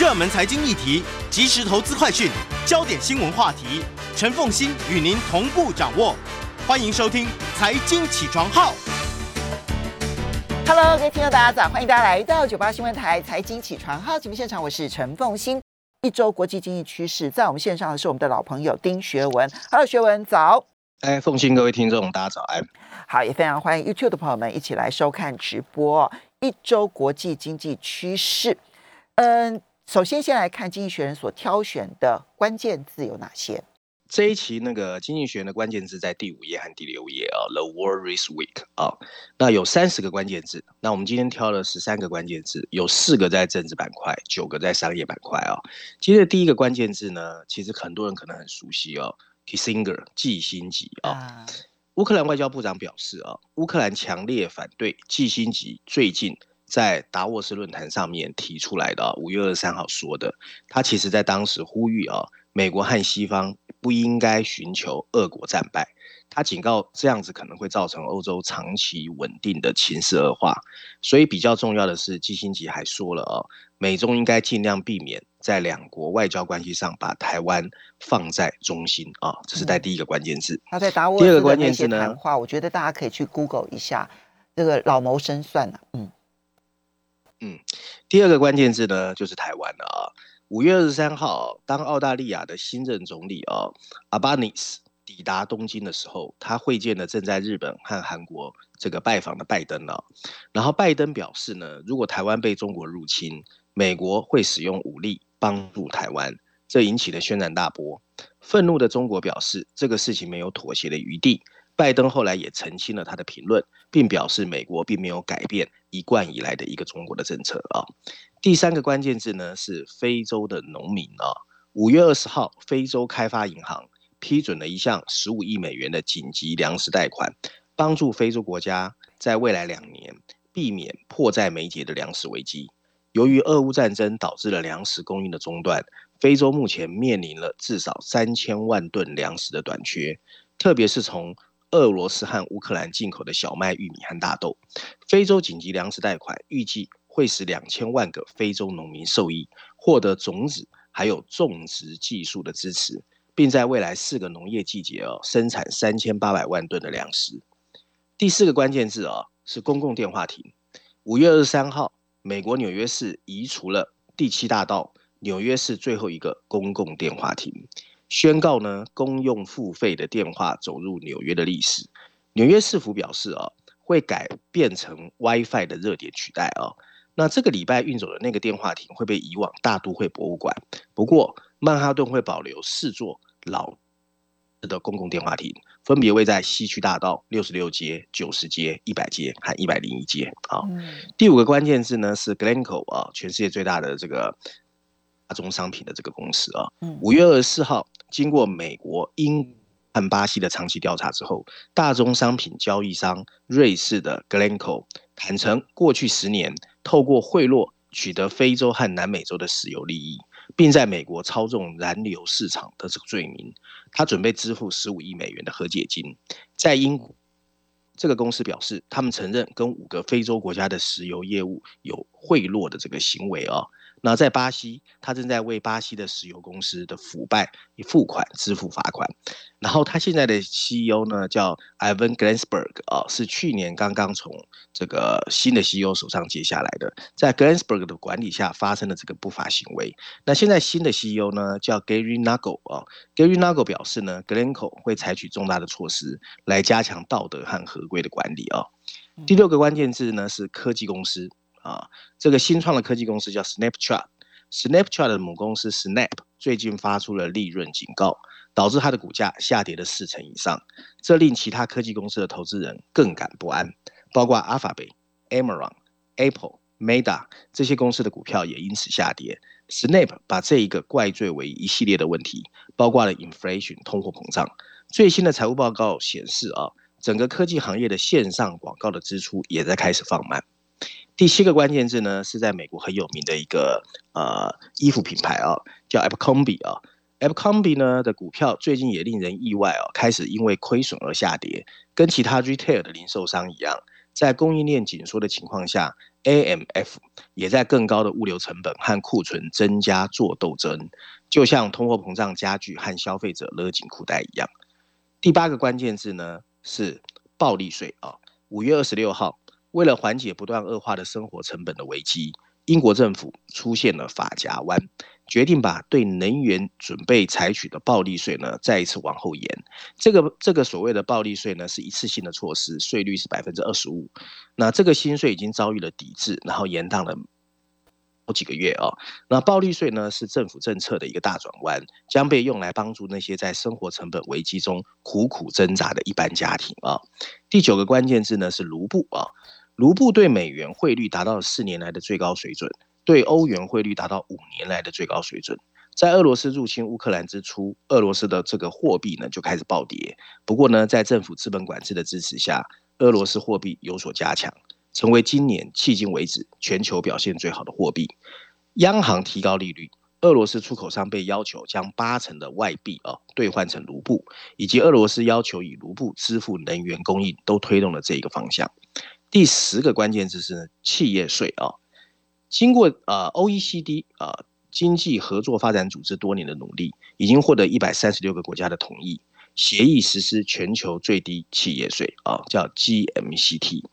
热门财经议题、即时投资快讯、焦点新闻话题，陈凤欣与您同步掌握。欢迎收听《财经起床号》。Hello，各位听众大家早，欢迎大家来到九八新闻台财经起床号节目现场，我是陈凤欣。一周国际经济趋势，在我们线上的是我们的老朋友丁学文。Hello，学文早。哎，凤欣，各位听众，大家早安。好，也非常欢迎 YouTube 的朋友们一起来收看直播、哦。一周国际经济趋势，嗯，首先先来看《经济学人》所挑选的关键字有哪些？这一期那个《经济学人》的关键字在第五页和第六页啊，The World This Week 啊，那有三十个关键字，那我们今天挑了十三个关键字，有四个在政治板块，九个在商业板块啊。接着第一个关键字呢，其实很多人可能很熟悉哦，Kissinger 季辛吉啊。啊乌克兰外交部长表示啊，乌克兰强烈反对季辛吉最近在达沃斯论坛上面提出来的，五月二十三号说的，他其实在当时呼吁啊，美国和西方不应该寻求俄国战败，他警告这样子可能会造成欧洲长期稳定的情势恶化，所以比较重要的是，基辛吉还说了哦，美中应该尽量避免在两国外交关系上把台湾放在中心啊，这是在第一个关键字。他在达沃。第二个斯的那些关键字呢谈话，我觉得大家可以去 Google 一下，这个老谋深算了、嗯，嗯第二个关键字呢，就是台湾了啊。五月二十三号，当澳大利亚的新任总理啊阿巴尼斯抵达东京的时候，他会见了正在日本和韩国这个拜访的拜登了。然后拜登表示呢，如果台湾被中国入侵，美国会使用武力帮助台湾，这引起了轩然大波。愤怒的中国表示，这个事情没有妥协的余地。拜登后来也澄清了他的评论，并表示美国并没有改变一贯以来的一个中国的政策啊。第三个关键字呢是非洲的农民啊。五月二十号，非洲开发银行批准了一项十五亿美元的紧急粮食贷款，帮助非洲国家在未来两年避免迫在眉睫的粮食危机。由于俄乌战争导致了粮食供应的中断，非洲目前面临了至少三千万吨粮食的短缺，特别是从俄罗斯和乌克兰进口的小麦、玉米和大豆。非洲紧急粮食贷款预计会使两千万个非洲农民受益，获得种子还有种植技术的支持，并在未来四个农业季节哦生产三千八百万吨的粮食。第四个关键字哦是公共电话亭。五月二十三号，美国纽约市移除了第七大道纽约市最后一个公共电话亭。宣告呢，公用付费的电话走入纽约的历史。纽约市府表示啊，会改变成 WiFi 的热点取代啊。那这个礼拜运走的那个电话亭会被移往大都会博物馆，不过曼哈顿会保留四座老的公共电话亭，分别位在西区大道六十六街、九十街、一百街和一百零一街啊。嗯第五个关键字呢是 Glencoe 啊，全世界最大的这个大宗商品的这个公司啊。嗯五月二十四号，经过美国、英和巴西的长期调查之后，大宗商品交易商瑞士的 Glencoe 坦承，过去十年透过贿赂取得非洲和南美洲的石油利益，并在美国操纵燃油市场的这个罪名，他准备支付十五亿美元的和解金。在英国，这个公司表示，他们承认跟五个非洲国家的石油业务有贿赂的这个行为啊。那在巴西，他正在为巴西的石油公司的腐败付款支付罚款。然后他现在的 CEO 呢叫 Ivan Glansberg 啊，是去年刚刚从这个新的 CEO 手上接下来的，在 Glansberg 的管理下发生了这个不法行为。那现在新的 CEO 呢叫 Gary Nagle 啊，Gary Nagle 表示呢，Glencoe 会采取重大的措施来加强道德和合规的管理啊。第六个关键字呢是科技公司啊，这个新创的科技公司叫 Snapchat。Snapchat 的母公司 Snap 最近发出了利润警告，导致它的股价下跌了四成以上，这令其他科技公司的投资人更感不安，包括 Alphabet、Amazon、Apple、Meta 这些公司的股票也因此下跌。Snap 把这一个怪罪为一系列的问题，包括了 inflation 通货膨胀。最新的财务报告显示啊，整个科技行业的线上广告的支出也在开始放慢。第七个关键字呢，是在美国很有名的一个呃衣服品牌啊，叫 Abercrombie 啊。Abercrombie 呢的股票最近也令人意外哦，开始因为亏损而下跌。跟其他 retail 的零售商一样，在供应链紧缩的情况下 AMF 也在更高的物流成本和库存增加做斗争，就像通货膨胀加剧和消费者勒紧裤带一样。第八个关键字呢是暴利税啊。五月二十六号，为了缓解不断恶化的生活成本的危机，英国政府出现了法夹弯。决定把对能源准备采取的暴利税呢，再一次往后延。这个这个所谓的暴利税呢，是一次性的措施，税率是百分之二十五。那这个新税已经遭遇了抵制，然后延宕了好几个月啊。那暴利税呢，是政府政策的一个大转弯，将被用来帮助那些在生活成本危机中苦苦挣扎的一般家庭啊。第九个关键字呢是卢布啊，卢布对美元汇率达到了四年来的最高水准。对欧元汇率达到五年来的最高水准。在俄罗斯入侵乌克兰之初，俄罗斯的这个货币呢就开始暴跌。不过呢，在政府资本管制的支持下，俄罗斯货币有所加强，成为今年迄今为止全球表现最好的货币。央行提高利率，俄罗斯出口商被要求将八成的外币啊兑换成卢布，以及俄罗斯要求以卢布支付能源供应，都推动了这一个方向。第十个关键字是企业税啊。经过呃 OECD 啊经济合作发展组织多年的努力，已经获得一百三十六个国家的同意，协议实施全球最低企业税啊，叫 GMCT。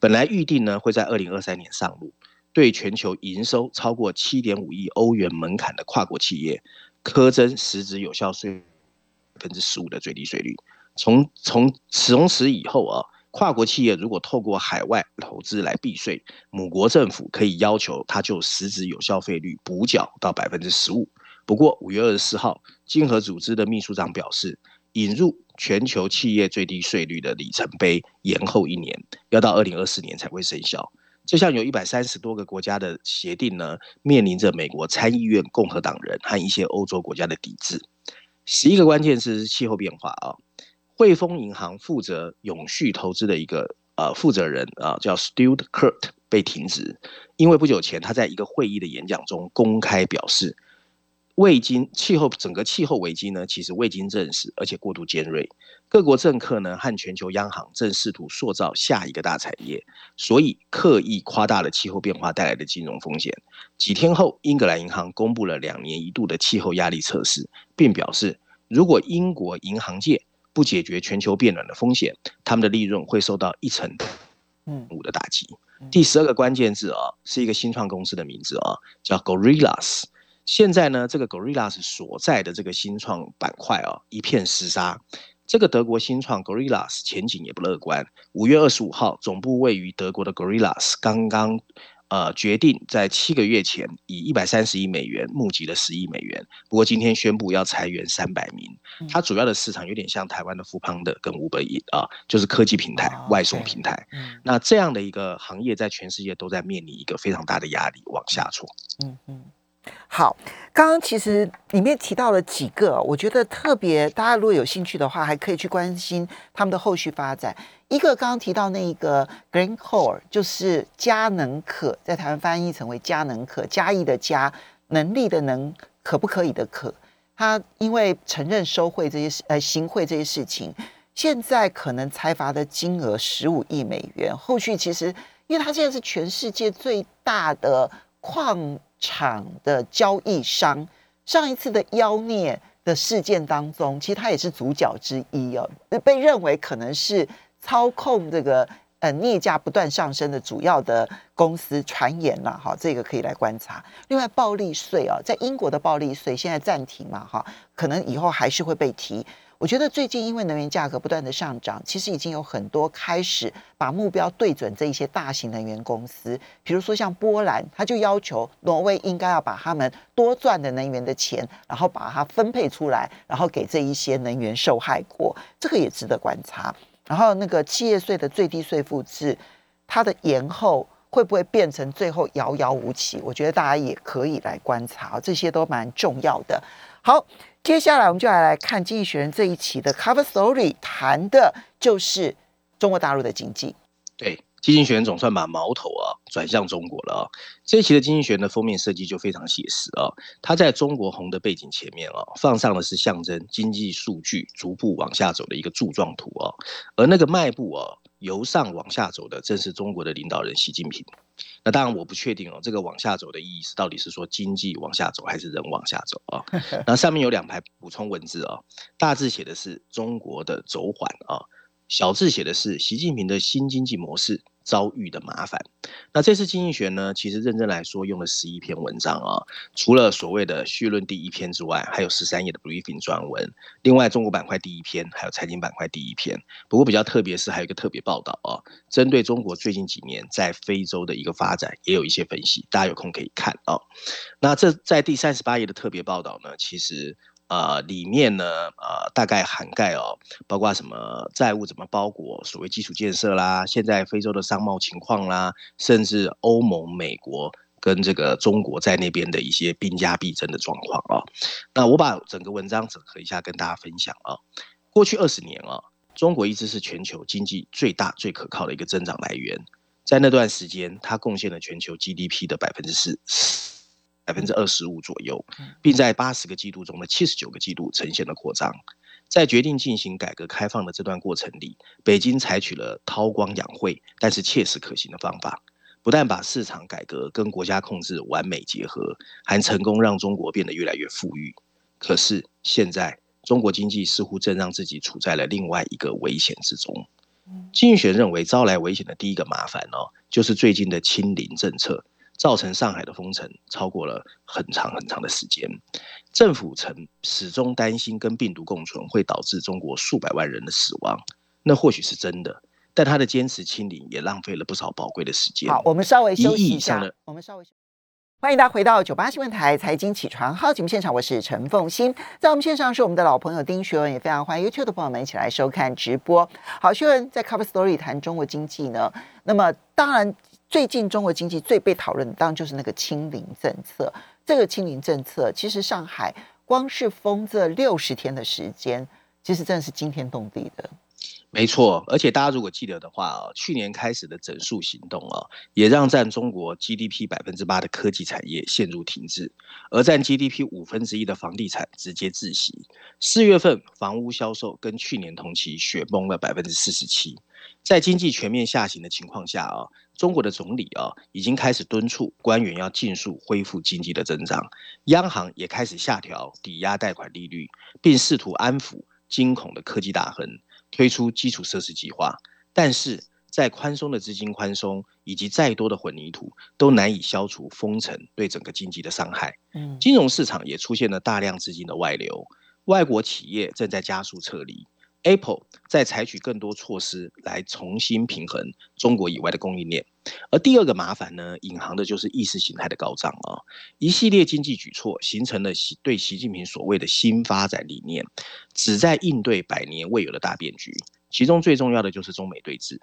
本来预定呢会在二零二三年上路，对全球营收超过七点五亿欧元门槛的跨国企业，苛征实质有效税百分之十五的最低税率。从从从此以后啊。跨国企业如果透过海外投资来避税，母国政府可以要求它就实质有效费率补缴到百分之十五。不过五月二十四号，经合组织的秘书长表示，引入全球企业最低税率的里程碑延后一年，要到二零二四年才会生效。这项有一百三十多个国家的协定呢，面临着美国参议院共和党人和一些欧洲国家的抵制。十一个关键词是气候变化啊。汇丰银行负责永续投资的一个呃负责人啊，叫 Stuart Kurt 被停职，因为不久前他在一个会议的演讲中公开表示，未经气候整个气候危机呢，其实未经证实，而且过度尖锐。各国政客呢和全球央行正试图塑造下一个大产业，所以刻意夸大了气候变化带来的金融风险。几天后，英格兰银行公布了两年一度的气候压力测试，并表示，如果英国银行界不解决全球变暖的风险，他们的利润会受到一成五的打击。第十二个关键字啊，是一个新创公司的名字啊，叫 Gorillas。现在呢，这个 Gorillas 所在的这个新创板块啊，一片厮杀。这个德国新创 Gorillas 前景也不乐观。五月二十五号，总部位于德国的 Gorillas 刚刚。呃，决定在七个月前以一百三十亿美元募集了十亿美元，不过今天宣布要裁员三百名。它主要的市场有点像台湾的富邦的跟五百亿啊，就是科技平台、外送平台。那这样的一个行业在全世界都在面临一个非常大的压力，往下挫。嗯嗯。好，刚刚其实里面提到了几个，我觉得特别，大家如果有兴趣的话，还可以去关心他们的后续发展。一个刚刚提到那一个 Green Core，就是佳能可，在台湾翻译成为佳能可，嘉义的嘉，能力的能，可不可以的可。他因为承认收贿这些事，呃，行贿这些事情，现在可能财罚的金额十五亿美元。后续其实，因为他现在是全世界最大的矿。场的交易商，上一次的妖孽的事件当中，其实他也是主角之一哦，被认为可能是操控这个呃镍价不断上升的主要的公司。传言了哈，这个可以来观察。另外，暴利税啊，在英国的暴利税现在暂停嘛哈，可能以后还是会被提。我觉得最近因为能源价格不断的上涨，其实已经有很多开始把目标对准这一些大型能源公司，比如说像波兰，他就要求挪威应该要把他们多赚的能源的钱，然后把它分配出来，然后给这一些能源受害国，这个也值得观察。然后那个企业税的最低税负制，它的延后会不会变成最后遥遥无期？我觉得大家也可以来观察，这些都蛮重要的。好。接下来我们就来来看《经济学人》这一期的 Cover Story，谈的就是中国大陆的经济。对，《经济学人》总算把矛头啊转向中国了啊！这一期的《经济学人》的封面设计就非常写实啊，它在中国红的背景前面啊，放上的是象征经济数据逐步往下走的一个柱状图啊，而那个迈步啊由上往下走的正是中国的领导人习近平。那当然，我不确定哦，这个往下走的意义是到底是说经济往下走，还是人往下走啊？那上面有两排补充文字啊，大字写的是中国的走缓啊，小字写的是习近平的新经济模式。遭遇的麻烦。那这次经济学呢，其实认真来说用了十一篇文章啊，除了所谓的序论第一篇之外，还有十三页的 briefing 专文。另外，中国板块第一篇，还有财经板块第一篇。不过比较特别是还有一个特别报道啊，针对中国最近几年在非洲的一个发展，也有一些分析，大家有空可以看啊。那这在第三十八页的特别报道呢，其实。呃，里面呢，呃，大概涵盖哦，包括什么债务怎么包裹，所谓基础建设啦，现在非洲的商贸情况啦，甚至欧盟、美国跟这个中国在那边的一些兵家必争的状况啊。那我把整个文章整合一下，跟大家分享啊。过去二十年啊，中国一直是全球经济最大、最可靠的一个增长来源，在那段时间，它贡献了全球 GDP 的百分之四。百分之二十五左右，并在八十个季度中的七十九个季度呈现了扩张。在决定进行改革开放的这段过程里，北京采取了韬光养晦但是切实可行的方法，不但把市场改革跟国家控制完美结合，还成功让中国变得越来越富裕。可是现在，中国经济似乎正让自己处在了另外一个危险之中。经济学认为，招来危险的第一个麻烦哦，就是最近的清零政策。造成上海的封城超过了很长很长的时间，政府曾始终担心跟病毒共存会导致中国数百万人的死亡，那或许是真的，但他的坚持清零也浪费了不少宝贵的时间。好，我们稍微休息一下。我们稍微欢迎大家回到九八新闻台财经起床号节目现场，我是陈凤欣，在我们线上是我们的老朋友丁学文，也非常欢迎 YouTube 的朋友们一起来收看直播。好，学文在 Cover Story 谈中国经济呢，那么当然。最近中国经济最被讨论的，当然就是那个清零政策。这个清零政策，其实上海光是封这六十天的时间，其实真的是惊天动地的。没错，而且大家如果记得的话，去年开始的整数行动啊，也让占中国 GDP 百分之八的科技产业陷入停滞，而占 GDP 五分之一的房地产直接窒息。四月份房屋销售跟去年同期雪崩了百分之四十七。在经济全面下行的情况下啊，中国的总理啊已经开始敦促官员要尽速恢复经济的增长，央行也开始下调抵押贷款利率，并试图安抚惊恐的科技大亨。推出基础设施计划，但是在宽松的资金宽松以及再多的混凝土，都难以消除封城对整个经济的伤害。嗯，金融市场也出现了大量资金的外流，外国企业正在加速撤离。Apple 在采取更多措施来重新平衡中国以外的供应链，而第二个麻烦呢，隐含的就是意识形态的高涨啊！一系列经济举措形成了习对习近平所谓的新发展理念，旨在应对百年未有的大变局。其中最重要的就是中美对峙。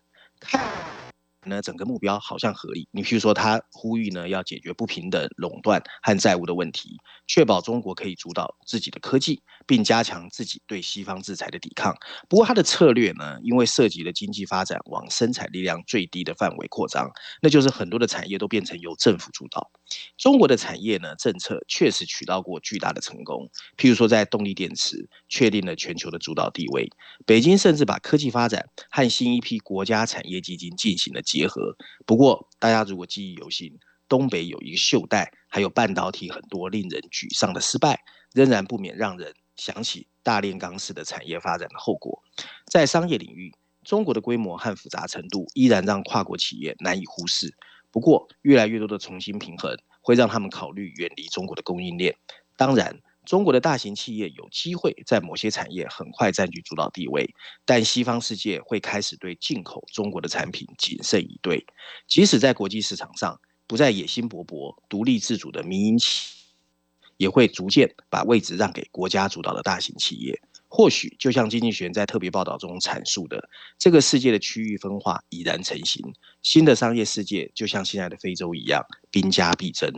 那整个目标好像合理。你譬如说，他呼吁呢，要解决不平等、垄断和债务的问题，确保中国可以主导自己的科技，并加强自己对西方制裁的抵抗。不过，他的策略呢，因为涉及了经济发展往生产力量最低的范围扩张，那就是很多的产业都变成由政府主导。中国的产业呢，政策确实取到过巨大的成功，譬如说在动力电池确定了全球的主导地位。北京甚至把科技发展和新一批国家产业基金进行了结合。不过，大家如果记忆犹新，东北有一个袖带，还有半导体很多令人沮丧的失败，仍然不免让人想起大炼钢式的产业发展的后果。在商业领域，中国的规模和复杂程度依然让跨国企业难以忽视。不过，越来越多的重新平衡会让他们考虑远离中国的供应链。当然，中国的大型企业有机会在某些产业很快占据主导地位，但西方世界会开始对进口中国的产品谨慎以对。即使在国际市场上不再野心勃勃、独立自主的民营企业，也会逐渐把位置让给国家主导的大型企业。或许就像经济学在特别报道中阐述的，这个世界的区域分化已然成型，新的商业世界就像现在的非洲一样，兵家必争。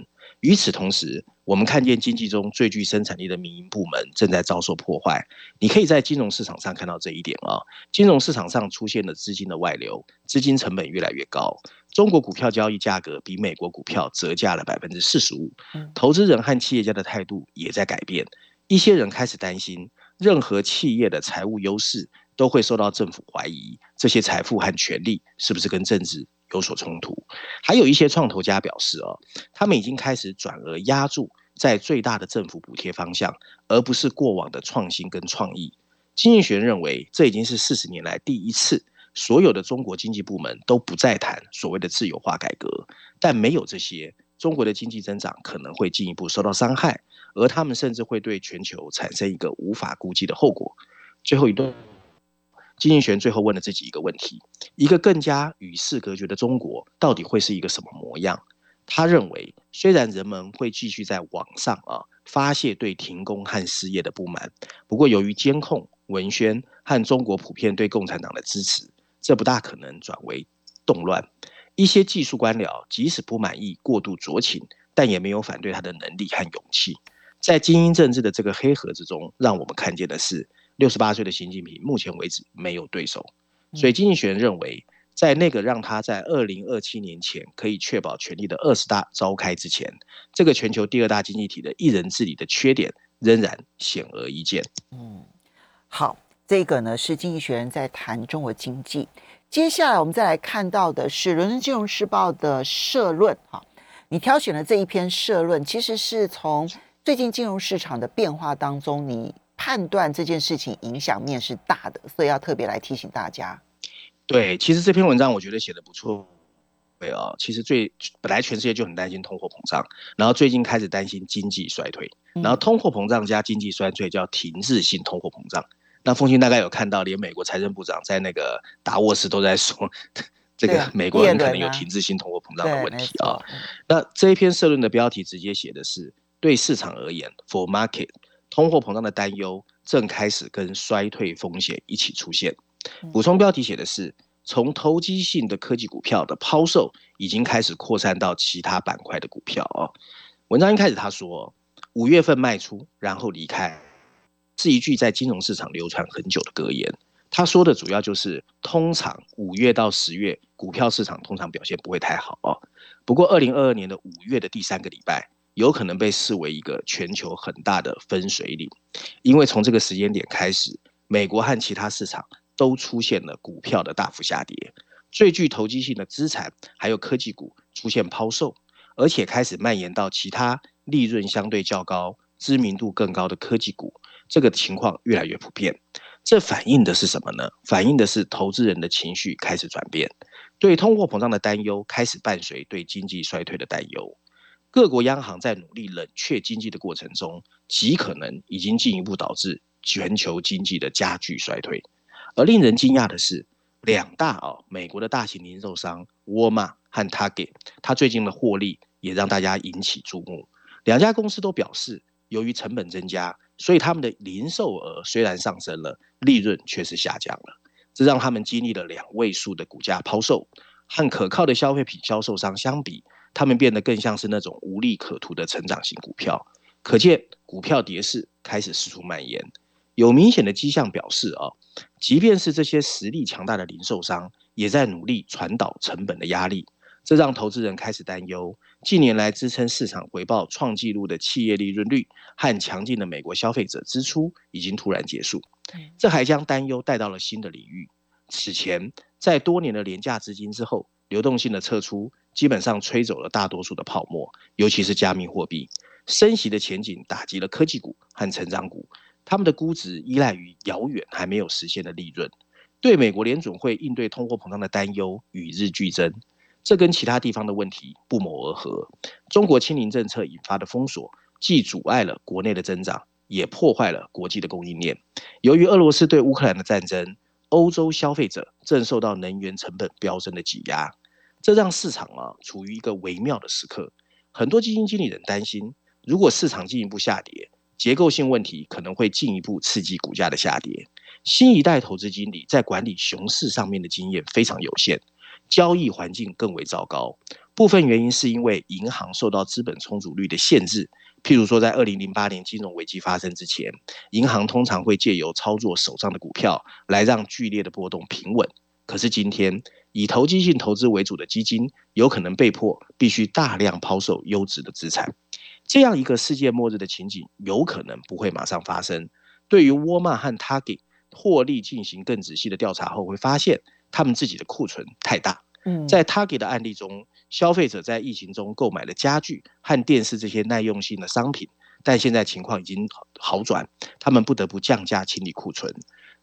与此同时，我们看见经济中最具生产力的民营部门正在遭受破坏。你可以在金融市场上看到这一点啊，金融市场上出现了资金的外流，资金成本越来越高。中国股票交易价格比美国股票折价了百分之四十五，投资人和企业家的态度也在改变。一些人开始担心。任何企业的财务优势都会受到政府怀疑，这些财富和权力是不是跟政治有所冲突？还有一些创投家表示，哦，他们已经开始转而压注在最大的政府补贴方向，而不是过往的创新跟创意。经济学认为，这已经是四十年来第一次，所有的中国经济部门都不再谈所谓的自由化改革，但没有这些。中国的经济增长可能会进一步受到伤害，而他们甚至会对全球产生一个无法估计的后果。最后一段，金敬玄最后问了自己一个问题：一个更加与世隔绝的中国，到底会是一个什么模样？他认为，虽然人们会继续在网上啊发泄对停工和失业的不满，不过由于监控、文宣和中国普遍对共产党的支持，这不大可能转为动乱。一些技术官僚即使不满意过度酌情，但也没有反对他的能力和勇气。在精英政治的这个黑盒子中，让我们看见的是，六十八岁的习近平目前为止没有对手。所以，经济学人认为，在那个让他在二零二七年前可以确保权力的二十大召开之前，这个全球第二大经济体的一人治理的缺点仍然显而易见。嗯，好，这个呢是经济学人在谈中国经济。接下来我们再来看到的是《伦敦金融时报》的社论，哈，你挑选的这一篇社论，其实是从最近金融市场的变化当中，你判断这件事情影响面是大的，所以要特别来提醒大家。对，其实这篇文章我觉得写的不错，对啊，其实最本来全世界就很担心通货膨胀，然后最近开始担心经济衰退，然后通货膨胀加经济衰退叫停滞性通货膨胀。那凤清大概有看到，连美国财政部长在那个达沃斯都在说，这个美国人可能有停滞性通货膨胀的问题啊。那这一篇社论的标题直接写的是，对市场而言，for market，通货膨胀的担忧正开始跟衰退风险一起出现。补充标题写的是，从投机性的科技股票的抛售已经开始扩散到其他板块的股票哦。文章一开始他说，五月份卖出，然后离开。是一句在金融市场流传很久的格言。他说的主要就是，通常五月到十月股票市场通常表现不会太好哦。不过，二零二二年的五月的第三个礼拜，有可能被视为一个全球很大的分水岭，因为从这个时间点开始，美国和其他市场都出现了股票的大幅下跌，最具投机性的资产还有科技股出现抛售，而且开始蔓延到其他利润相对较高、知名度更高的科技股。这个情况越来越普遍，这反映的是什么呢？反映的是投资人的情绪开始转变，对通货膨胀的担忧开始伴随对经济衰退的担忧。各国央行在努力冷却经济的过程中，极可能已经进一步导致全球经济的加剧衰退。而令人惊讶的是，两大啊美国的大型零售商沃尔玛和 Target，它最近的获利也让大家引起注目。两家公司都表示，由于成本增加。所以他们的零售额虽然上升了，利润却是下降了，这让他们经历了两位数的股价抛售。和可靠的消费品销售商相比，他们变得更像是那种无利可图的成长型股票。可见股票跌势开始四处蔓延，有明显的迹象表示啊，即便是这些实力强大的零售商，也在努力传导成本的压力。这让投资人开始担忧。近年来支撑市场回报创纪录的企业利润率和强劲的美国消费者支出已经突然结束，这还将担忧带到了新的领域。此前，在多年的廉价资金之后，流动性的撤出基本上吹走了大多数的泡沫，尤其是加密货币。升息的前景打击了科技股和成长股，他们的估值依赖于遥远还没有实现的利润，对美国联准会应对通货膨胀的担忧与日俱增。这跟其他地方的问题不谋而合。中国清零政策引发的封锁，既阻碍了国内的增长，也破坏了国际的供应链。由于俄罗斯对乌克兰的战争，欧洲消费者正受到能源成本飙升的挤压，这让市场啊处于一个微妙的时刻。很多基金经理人担心，如果市场进一步下跌，结构性问题可能会进一步刺激股价的下跌。新一代投资经理在管理熊市上面的经验非常有限。交易环境更为糟糕，部分原因是因为银行受到资本充足率的限制。譬如说，在二零零八年金融危机发生之前，银行通常会借由操作手上的股票来让剧烈的波动平稳。可是今天，以投机性投资为主的基金有可能被迫必须大量抛售优质的资产。这样一个世界末日的情景有可能不会马上发生。对于沃尔玛和 Target，获利进行更仔细的调查后，会发现他们自己的库存太大。嗯，在 Target 的案例中，消费者在疫情中购买了家具和电视这些耐用性的商品，但现在情况已经好转，他们不得不降价清理库存。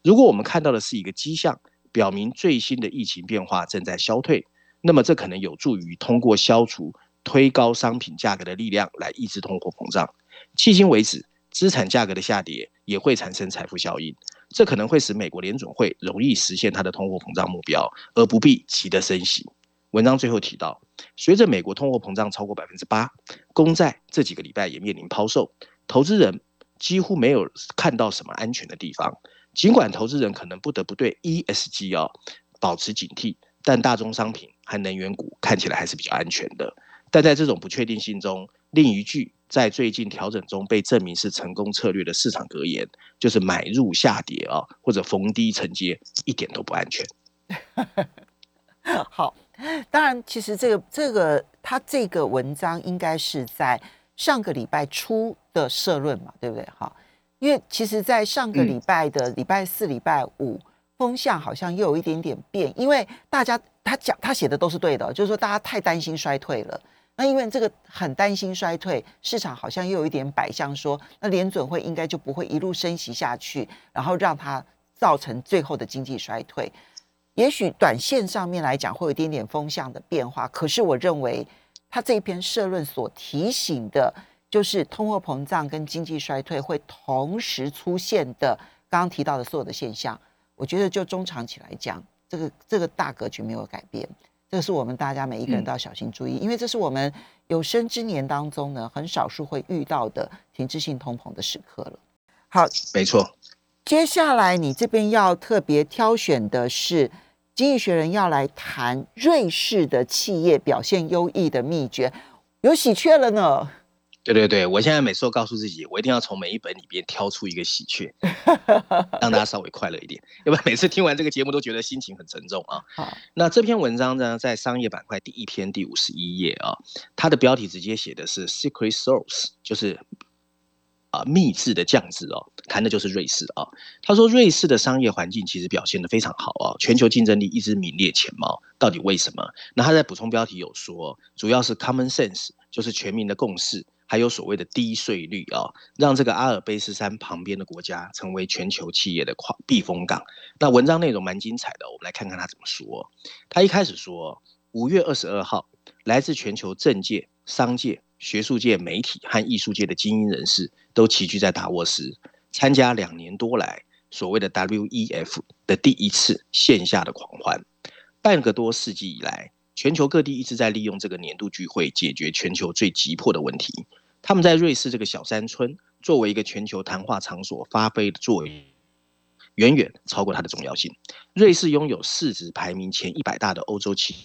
如果我们看到的是一个迹象，表明最新的疫情变化正在消退，那么这可能有助于通过消除推高商品价格的力量来抑制通货膨胀。迄今为止，资产价格的下跌也会产生财富效应，这可能会使美国联准会容易实现它的通货膨胀目标，而不必急得升息。文章最后提到，随着美国通货膨胀超过百分之八，公债这几个礼拜也面临抛售，投资人几乎没有看到什么安全的地方。尽管投资人可能不得不对 ESG 哦保持警惕，但大宗商品和能源股看起来还是比较安全的。但在这种不确定性中，另一句在最近调整中被证明是成功策略的市场格言，就是买入下跌啊，或者逢低承接，一点都不安全。好，当然，其实这个这个他这个文章应该是在上个礼拜初的社论嘛，对不对？哈。因为其实，在上个礼拜的礼拜四、礼拜五，风向好像又有一点点变。因为大家他讲他写的都是对的，就是说大家太担心衰退了。那因为这个很担心衰退，市场好像又有一点摆向说，那联准会应该就不会一路升息下去，然后让它造成最后的经济衰退。也许短线上面来讲会有一点点风向的变化，可是我认为他这篇社论所提醒的。就是通货膨胀跟经济衰退会同时出现的，刚刚提到的所有的现象，我觉得就中长期来讲，这个这个大格局没有改变，这个是我们大家每一个人都要小心注意，因为这是我们有生之年当中呢，很少数会遇到的停滞性通膨的时刻了。好，没错。接下来你这边要特别挑选的是《经济学人》要来谈瑞士的企业表现优异的秘诀，有喜鹊了呢。对对对，我现在每次都告诉自己，我一定要从每一本里边挑出一个喜鹊，让大家稍微快乐一点。要不然每次听完这个节目都觉得心情很沉重啊。好，那这篇文章呢，在商业板块第一篇第五十一页啊，它的标题直接写的是 “secret source”，就是啊秘制的酱汁哦，谈的就是瑞士啊。他说瑞士的商业环境其实表现的非常好啊，全球竞争力一直名列前茅。到底为什么？那他在补充标题有说，主要是 common sense，就是全民的共识。还有所谓的低税率啊，让这个阿尔卑斯山旁边的国家成为全球企业的跨避风港。那文章内容蛮精彩的，我们来看看他怎么说。他一开始说，五月二十二号，来自全球政界、商界、学术界、媒体和艺术界的精英人士都齐聚在达沃斯，参加两年多来所谓的 WEF 的第一次线下的狂欢。半个多世纪以来。全球各地一直在利用这个年度聚会解决全球最急迫的问题。他们在瑞士这个小山村作为一个全球谈话场所发挥的作用，远远超过它的重要性。瑞士拥有市值排名前一百大的欧洲企业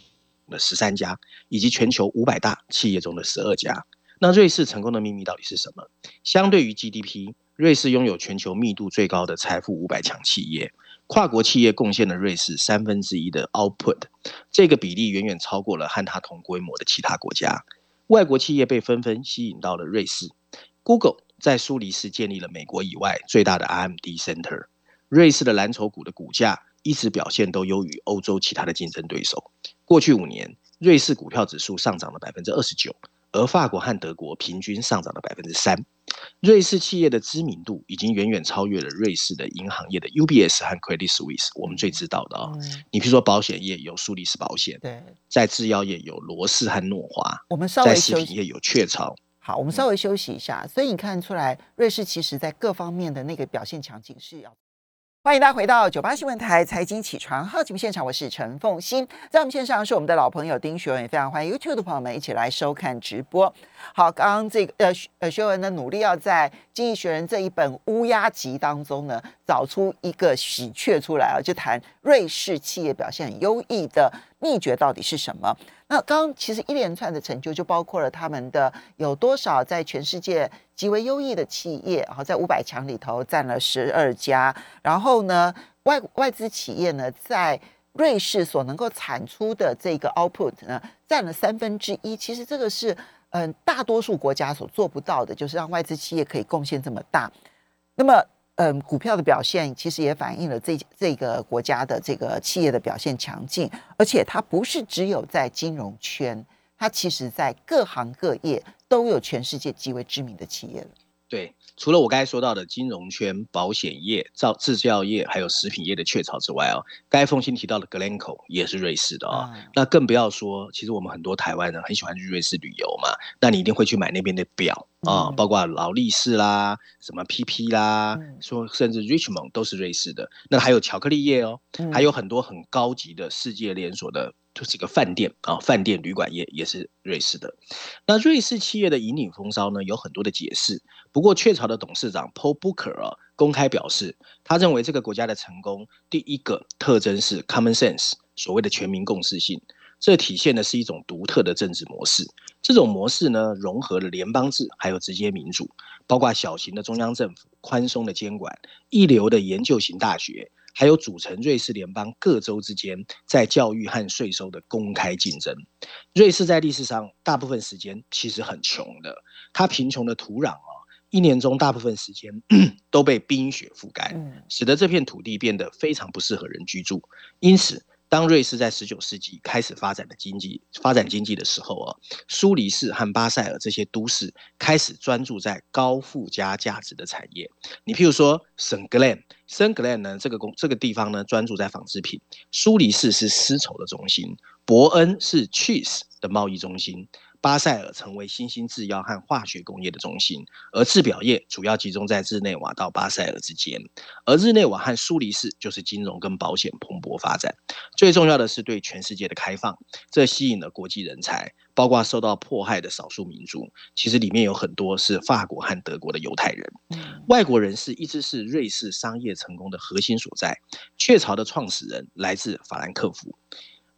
的十三家，以及全球五百大企业中的十二家。那瑞士成功的秘密到底是什么？相对于 GDP，瑞士拥有全球密度最高的财富五百强企业。跨国企业贡献了瑞士三分之一的 output，这个比例远远超过了和它同规模的其他国家。外国企业被纷纷吸引到了瑞士。Google 在苏黎世建立了美国以外最大的 RMD center。瑞士的蓝筹股的股价一直表现都优于欧洲其他的竞争对手。过去五年，瑞士股票指数上涨了百分之二十九。而法国和德国平均上涨了百分之三，瑞士企业的知名度已经远远超越了瑞士的银行业的 UBS 和 Credit Suisse，我们最知道的啊。你比如说保险业有苏黎世保险，对，在制药业有罗氏和诺华，我们稍微食品业有雀巢。好，我们稍微休息一下。所以你看出来，瑞士其实在各方面的那个表现强劲是要。欢迎大家回到九八新闻台财经起床号节目现场，我是陈凤欣，在我们线上是我们的老朋友丁学文，也非常欢迎 YouTube 的朋友们一起来收看直播。好，刚刚这个呃呃学文呢努力要在《经济学人》这一本乌鸦集当中呢找出一个喜鹊出来啊，就谈瑞士企业表现很优异的秘诀到底是什么。那刚刚其实一连串的成就就包括了他们的有多少在全世界极为优异的企业，然后在五百强里头占了十二家，然后呢外外资企业呢在瑞士所能够产出的这个 output 呢占了三分之一，其实这个是嗯大多数国家所做不到的，就是让外资企业可以贡献这么大。那么嗯，股票的表现其实也反映了这这个国家的这个企业的表现强劲，而且它不是只有在金融圈，它其实在各行各业都有全世界极为知名的企业了。对。除了我刚才说到的金融圈、保险业、造制造业，还有食品业的雀巢之外哦，该封信提到的 Glencoe 也是瑞士的啊。那更不要说，其实我们很多台湾人很喜欢去瑞士旅游嘛，那你一定会去买那边的表啊，包括劳力士啦、什么 PP 啦，说甚至 Richmond 都是瑞士的。那还有巧克力业哦，还有很多很高级的世界连锁的。就是个饭店啊，饭店旅馆业也是瑞士的。那瑞士企业的引领风骚呢，有很多的解释。不过雀巢的董事长 Paul Booker 啊，公开表示，他认为这个国家的成功，第一个特征是 common sense，所谓的全民共识性。这体现的是一种独特的政治模式。这种模式呢，融合了联邦制还有直接民主，包括小型的中央政府、宽松的监管、一流的研究型大学。还有组成瑞士联邦各州之间在教育和税收的公开竞争。瑞士在历史上大部分时间其实很穷的，它贫穷的土壤啊，一年中大部分时间 都被冰雪覆盖，使得这片土地变得非常不适合人居住。因此。当瑞士在十九世纪开始发展的经济发展经济的时候啊，苏黎世和巴塞尔这些都市开始专注在高附加价值的产业。你譬如说圣格兰，圣格兰呢这个工这个地方呢专注在纺织品；苏黎世是丝绸的中心；伯恩是 cheese 的贸易中心。巴塞尔成为新兴制药和化学工业的中心，而制表业主要集中在日内瓦到巴塞尔之间，而日内瓦和苏黎世就是金融跟保险蓬勃发展。最重要的是对全世界的开放，这吸引了国际人才，包括受到迫害的少数民族。其实里面有很多是法国和德国的犹太人。外国人士一直是瑞士商业成功的核心所在。雀巢的创始人来自法兰克福，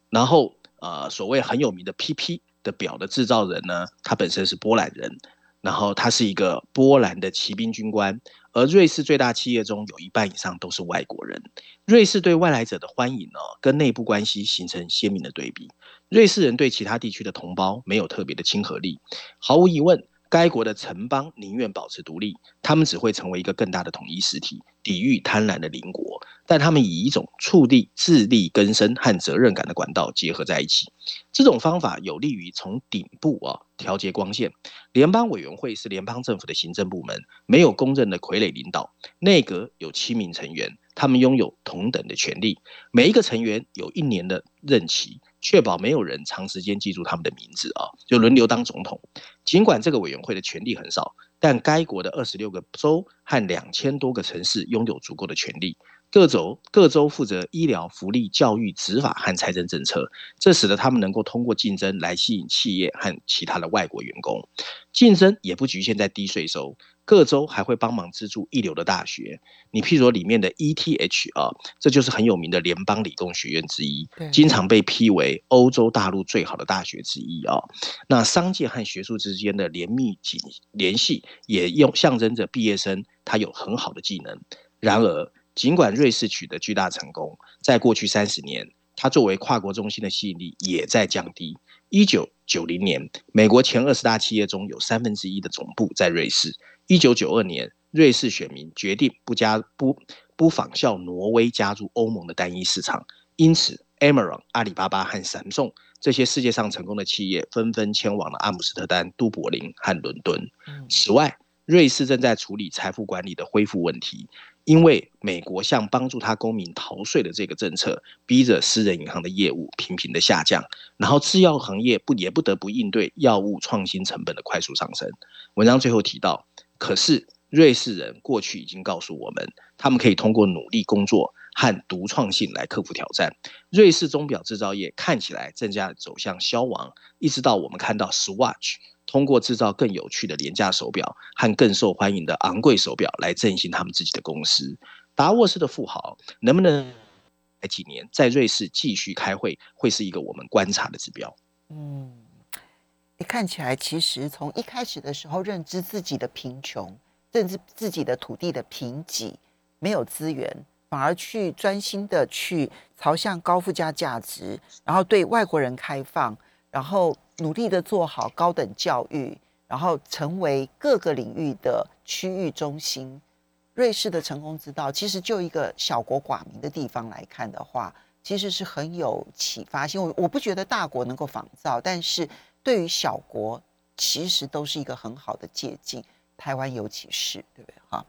然后呃，所谓很有名的 PP。的表的制造人呢，他本身是波兰人，然后他是一个波兰的骑兵军官，而瑞士最大企业中有一半以上都是外国人。瑞士对外来者的欢迎呢，跟内部关系形成鲜明的对比。瑞士人对其他地区的同胞没有特别的亲和力，毫无疑问。该国的城邦宁愿保持独立，他们只会成为一个更大的统一实体，抵御贪婪的邻国。但他们以一种触地、自力更生和责任感的管道结合在一起。这种方法有利于从顶部啊调节光线。联邦委员会是联邦政府的行政部门，没有公认的傀儡领导。内阁有七名成员，他们拥有同等的权利。每一个成员有一年的任期。确保没有人长时间记住他们的名字啊，就轮流当总统。尽管这个委员会的权力很少，但该国的二十六个州和两千多个城市拥有足够的权力。各州各州负责医疗、福利、教育、执法和财政政策，这使得他们能够通过竞争来吸引企业和其他的外国员工。竞争也不局限在低税收。各州还会帮忙资助一流的大学，你譬如说里面的 ETH 啊，这就是很有名的联邦理工学院之一，经常被批为欧洲大陆最好的大学之一啊。那商界和学术之间的联密紧联系，也用象征着毕业生他有很好的技能。然而，尽管瑞士取得巨大成功，在过去三十年，它作为跨国中心的吸引力也在降低。一九九零年，美国前二十大企业中有三分之一的总部在瑞士。一九九二年，瑞士选民决定不加不不仿效挪威加入欧盟的单一市场，因此，Amazon、阿里巴巴和闪送这些世界上成功的企业纷纷迁往了阿姆斯特丹、都柏林和伦敦。此外，瑞士正在处理财富管理的恢复问题，因为美国向帮助他公民逃税的这个政策，逼着私人银行的业务频频的下降，然后制药行业不也不得不应对药物创新成本的快速上升。文章最后提到。可是，瑞士人过去已经告诉我们，他们可以通过努力工作和独创性来克服挑战。瑞士钟表制造业看起来正在走向消亡，一直到我们看到 Swatch 通过制造更有趣的廉价手表和更受欢迎的昂贵手表来振兴他们自己的公司。达沃斯的富豪能不能来几年在瑞士继续开会，会是一个我们观察的指标。嗯。你看起来，其实从一开始的时候，认知自己的贫穷，认知自己的土地的贫瘠，没有资源，反而去专心的去朝向高附加价值，然后对外国人开放，然后努力的做好高等教育，然后成为各个领域的区域中心。瑞士的成功之道，其实就一个小国寡民的地方来看的话，其实是很有启发性。我我不觉得大国能够仿造，但是对于小国，其实都是一个很好的借鉴。台湾尤其是，对不对？哈，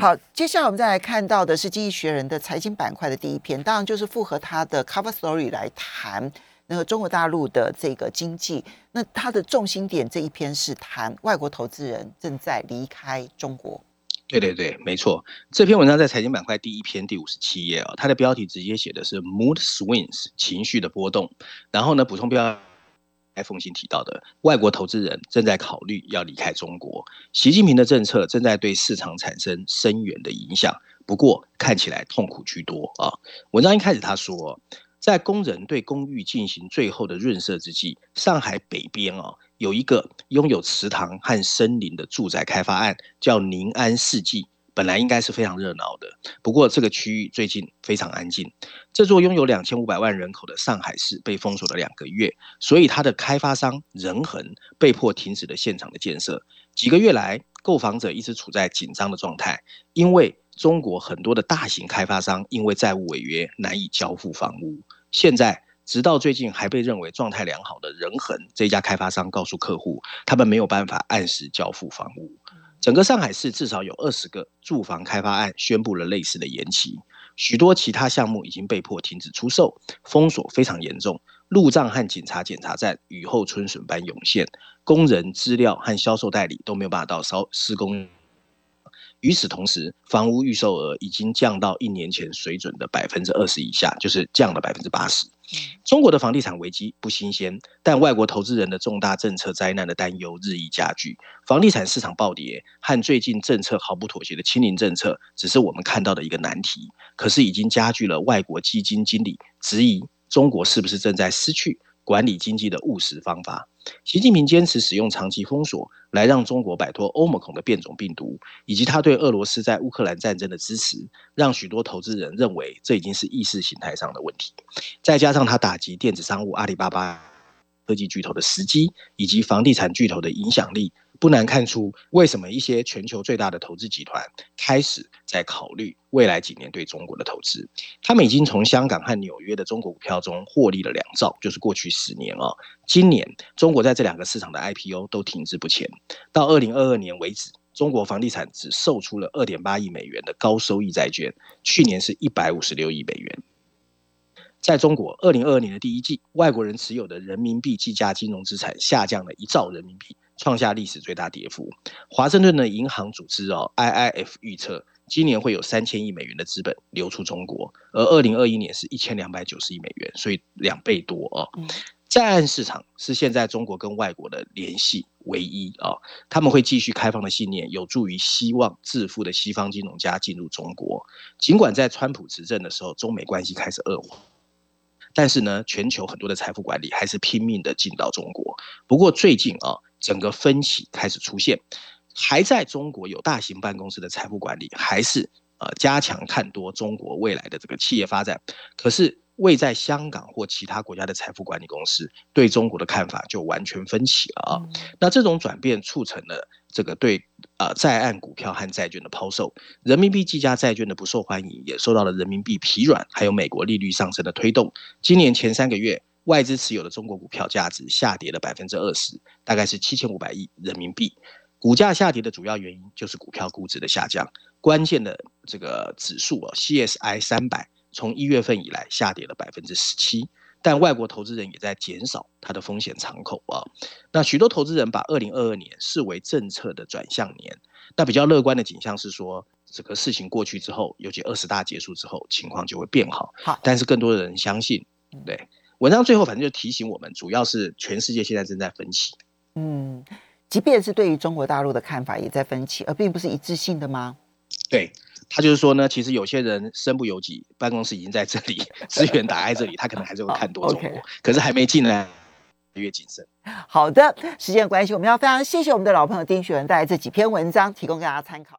好，接下来我们再来看到的是《经济学人》的财经板块的第一篇，当然就是符合他的 cover story 来谈那个中国大陆的这个经济。那它的重心点这一篇是谈外国投资人正在离开中国。对对对，没错。这篇文章在财经板块第一篇第五十七页啊，它的标题直接写的是 “mood swings” 情绪的波动。然后呢，补充标台凤新提到的，外国投资人正在考虑要离开中国。习近平的政策正在对市场产生深远的影响，不过看起来痛苦居多啊。文章一开始他说，在工人对公寓进行最后的润色之际，上海北边啊。有一个拥有池塘和森林的住宅开发案，叫宁安世纪。本来应该是非常热闹的，不过这个区域最近非常安静。这座拥有两千五百万人口的上海市被封锁了两个月，所以它的开发商仁恒被迫停止了现场的建设。几个月来，购房者一直处在紧张的状态，因为中国很多的大型开发商因为债务违约难以交付房屋。现在。直到最近还被认为状态良好的仁恒这家开发商告诉客户，他们没有办法按时交付房屋。整个上海市至少有二十个住房开发案宣布了类似的延期，许多其他项目已经被迫停止出售，封锁非常严重。路障和警察检查站雨后春笋般涌现，工人资料和销售代理都没有办法到烧施工。与此同时，房屋预售额已经降到一年前水准的百分之二十以下，就是降了百分之八十。中国的房地产危机不新鲜，但外国投资人的重大政策灾难的担忧日益加剧，房地产市场暴跌和最近政策毫不妥协的清零政策，只是我们看到的一个难题。可是已经加剧了外国基金经理质疑中国是不是正在失去管理经济的务实方法。习近平坚持使用长期封锁来让中国摆脱欧盟孔的变种病毒，以及他对俄罗斯在乌克兰战争的支持，让许多投资人认为这已经是意识形态上的问题。再加上他打击电子商务阿里巴巴科技巨头的时机，以及房地产巨头的影响力。不难看出，为什么一些全球最大的投资集团开始在考虑未来几年对中国的投资。他们已经从香港和纽约的中国股票中获利了两兆，就是过去十年啊。今年中国在这两个市场的 IPO 都停滞不前。到二零二二年为止，中国房地产只售出了二点八亿美元的高收益债券，去年是一百五十六亿美元。在中国，二零二二年的第一季，外国人持有的人民币计价金融资产下降了一兆人民币。创下历史最大跌幅。华盛顿的银行组织哦，IIF 预测今年会有三千亿美元的资本流出中国，而二零二一年是一千两百九十亿美元，所以两倍多哦。在岸市场是现在中国跟外国的联系唯一啊，他们会继续开放的信念，有助于希望致富的西方金融家进入中国。尽管在川普执政的时候，中美关系开始恶化。但是呢，全球很多的财富管理还是拼命的进到中国。不过最近啊，整个分歧开始出现，还在中国有大型办公室的财富管理，还是呃加强看多中国未来的这个企业发展。可是。未在香港或其他国家的财富管理公司对中国的看法就完全分歧了啊！那这种转变促成了这个对呃在岸股票和债券的抛售，人民币计价债券的不受欢迎，也受到了人民币疲软还有美国利率上升的推动。今年前三个月，外资持有的中国股票价值下跌了百分之二十，大概是七千五百亿人民币。股价下跌的主要原因就是股票估值的下降，关键的这个指数啊，CSI 三百。从一月份以来下跌了百分之十七，但外国投资人也在减少它的风险敞口啊。那许多投资人把二零二二年视为政策的转向年。那比较乐观的景象是说，这个事情过去之后，尤其二十大结束之后，情况就会变好。好，但是更多的人相信，对文章最后反正就提醒我们，主要是全世界现在正在分歧。嗯，即便是对于中国大陆的看法也在分歧，而并不是一致性的吗？对。他就是说呢，其实有些人身不由己，办公室已经在这里，资源打在这里，他可能还是会看多中国，可是还没进来，越谨慎。好的，时间关系，我们要非常谢谢我们的老朋友丁雪文带来这几篇文章，提供给大家参考。